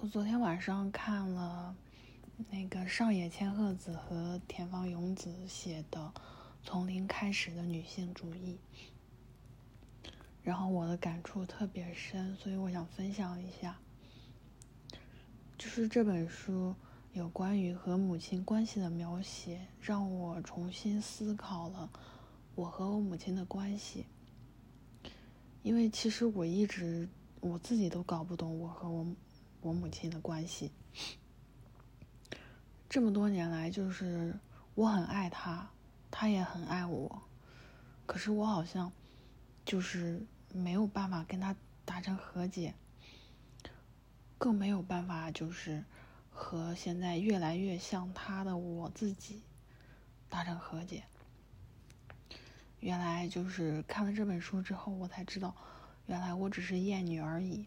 我昨天晚上看了那个上野千鹤子和田方勇子写的《从零开始的女性主义》，然后我的感触特别深，所以我想分享一下。就是这本书有关于和母亲关系的描写，让我重新思考了我和我母亲的关系。因为其实我一直我自己都搞不懂我和我。我母亲的关系，这么多年来，就是我很爱她，她也很爱我，可是我好像就是没有办法跟她达成和解，更没有办法就是和现在越来越像她的我自己达成和解。原来就是看了这本书之后，我才知道，原来我只是厌女而已。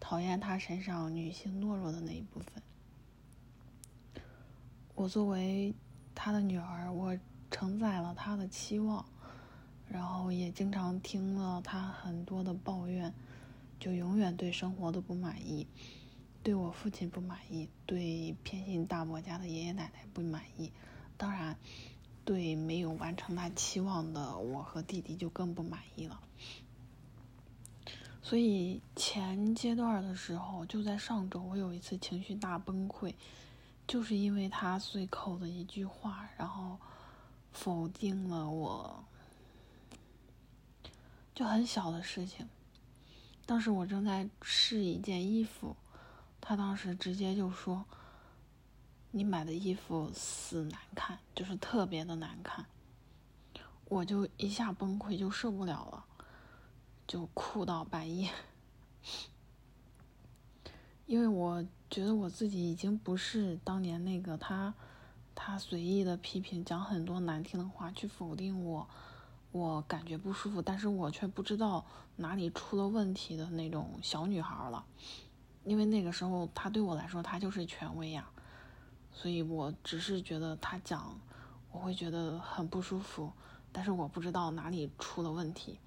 讨厌他身上女性懦弱的那一部分。我作为他的女儿，我承载了他的期望，然后也经常听了他很多的抱怨，就永远对生活都不满意，对我父亲不满意，对偏心大伯家的爷爷奶奶不满意，当然，对没有完成他期望的我和弟弟就更不满意了。所以前阶段的时候，就在上周，我有一次情绪大崩溃，就是因为他随口的一句话，然后否定了我，就很小的事情。当时我正在试一件衣服，他当时直接就说：“你买的衣服死难看，就是特别的难看。”我就一下崩溃，就受不了了。就哭到半夜，因为我觉得我自己已经不是当年那个他，他随意的批评，讲很多难听的话去否定我，我感觉不舒服，但是我却不知道哪里出了问题的那种小女孩了，因为那个时候他对我来说他就是权威呀，所以我只是觉得他讲我会觉得很不舒服，但是我不知道哪里出了问题。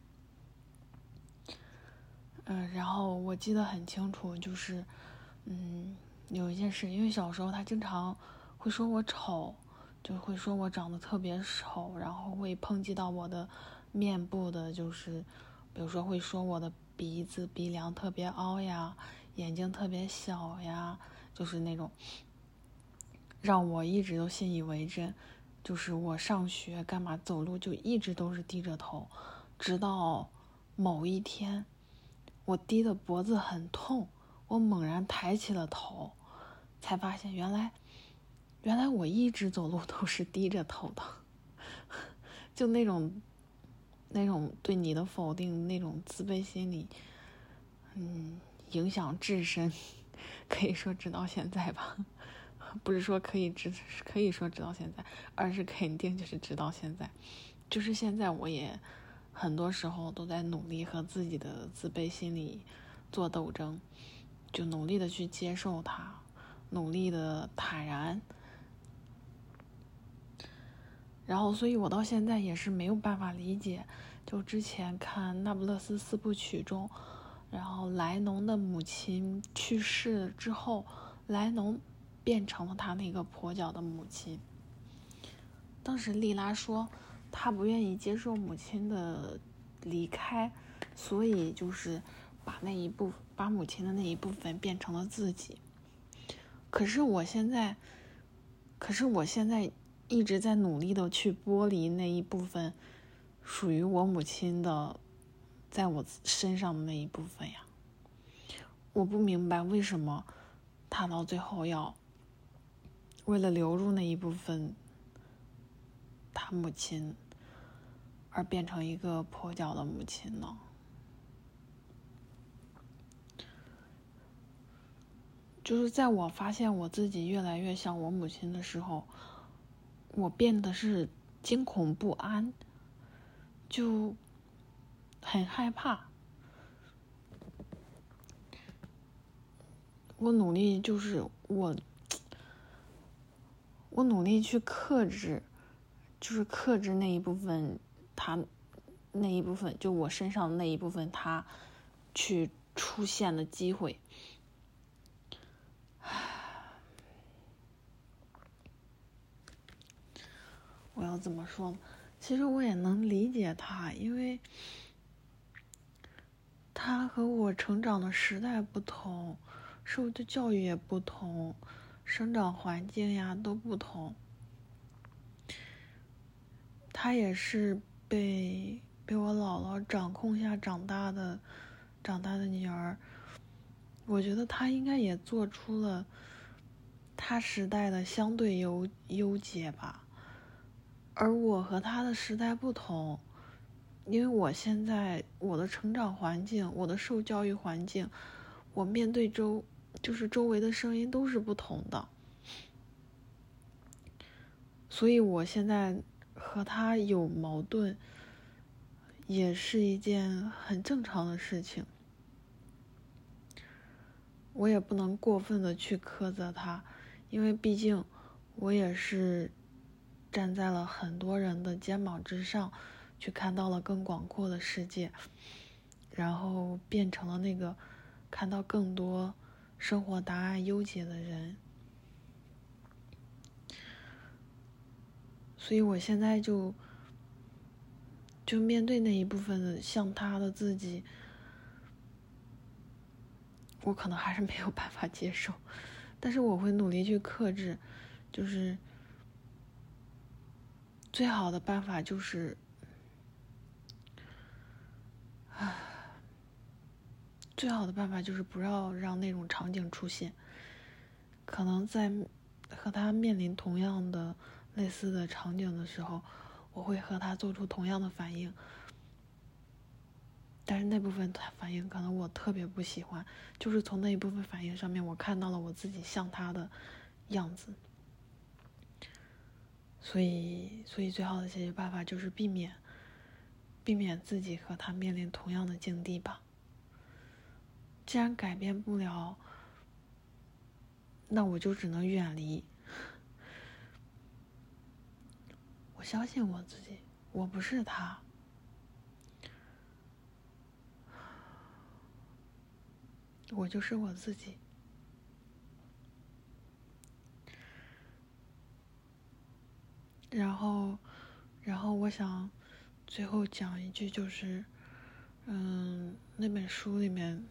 嗯，然后我记得很清楚，就是，嗯，有一件事，因为小时候他经常会说我丑，就会说我长得特别丑，然后会抨击到我的面部的，就是，比如说会说我的鼻子鼻梁特别凹呀，眼睛特别小呀，就是那种，让我一直都信以为真，就是我上学干嘛走路就一直都是低着头，直到某一天。我低的脖子很痛，我猛然抬起了头，才发现原来，原来我一直走路都是低着头的，就那种，那种对你的否定，那种自卑心理，嗯，影响至深，可以说直到现在吧，不是说可以直，可以说直到现在，而是肯定就是直到现在，就是现在我也。很多时候都在努力和自己的自卑心理做斗争，就努力的去接受它，努力的坦然。然后，所以我到现在也是没有办法理解，就之前看《那不勒斯四部曲》中，然后莱农的母亲去世之后，莱农变成了他那个跛脚的母亲。当时莉拉说。他不愿意接受母亲的离开，所以就是把那一部把母亲的那一部分变成了自己。可是我现在，可是我现在一直在努力的去剥离那一部分属于我母亲的，在我身上的那一部分呀。我不明白为什么他到最后要为了留住那一部分。他母亲，而变成一个跛脚的母亲呢？就是在我发现我自己越来越像我母亲的时候，我变得是惊恐不安，就很害怕。我努力，就是我，我努力去克制。就是克制那一部分，他那一部分，就我身上的那一部分，他去出现的机会。我要怎么说？其实我也能理解他，因为他和我成长的时代不同，受的教育也不同，生长环境呀都不同。他也是被被我姥姥掌控下长大的，长大的女儿。我觉得她应该也做出了她时代的相对优优解吧，而我和她的时代不同，因为我现在我的成长环境，我的受教育环境，我面对周就是周围的声音都是不同的，所以我现在和他有矛盾，也是一件很正常的事情。我也不能过分的去苛责他，因为毕竟我也是站在了很多人的肩膀之上，去看到了更广阔的世界，然后变成了那个看到更多生活答案优解的人。所以我现在就就面对那一部分的像他的自己。我可能还是没有办法接受，但是我会努力去克制。就是最好的办法就是，唉，最好的办法就是不要让那种场景出现。可能在和他面临同样的类似的场景的时候，我会和他做出同样的反应。但是那部分反应可能我特别不喜欢，就是从那一部分反应上面，我看到了我自己像他的样子，所以，所以最好的解决办法就是避免，避免自己和他面临同样的境地吧。既然改变不了，那我就只能远离。我相信我自己，我不是他。我就是我自己，然后，然后我想最后讲一句，就是，嗯，那本书里面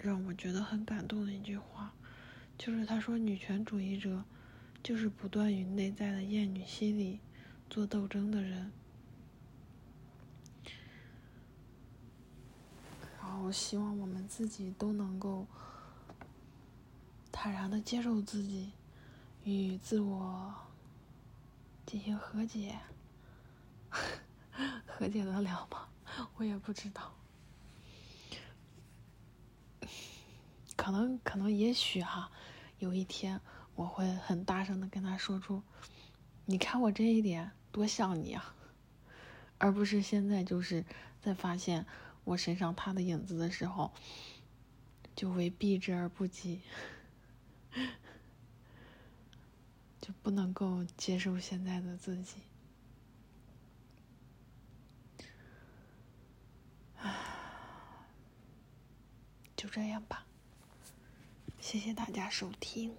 让我觉得很感动的一句话，就是他说，女权主义者就是不断与内在的厌女心理做斗争的人。然后希望我们自己都能够坦然的接受自己，与自我进行和解。和解得了吗？我也不知道。可能，可能，也许哈，有一天我会很大声的跟他说出：“你看我这一点多像你啊！”而不是现在就是在发现。我身上他的影子的时候，就为避之而不及，就不能够接受现在的自己。就这样吧，谢谢大家收听。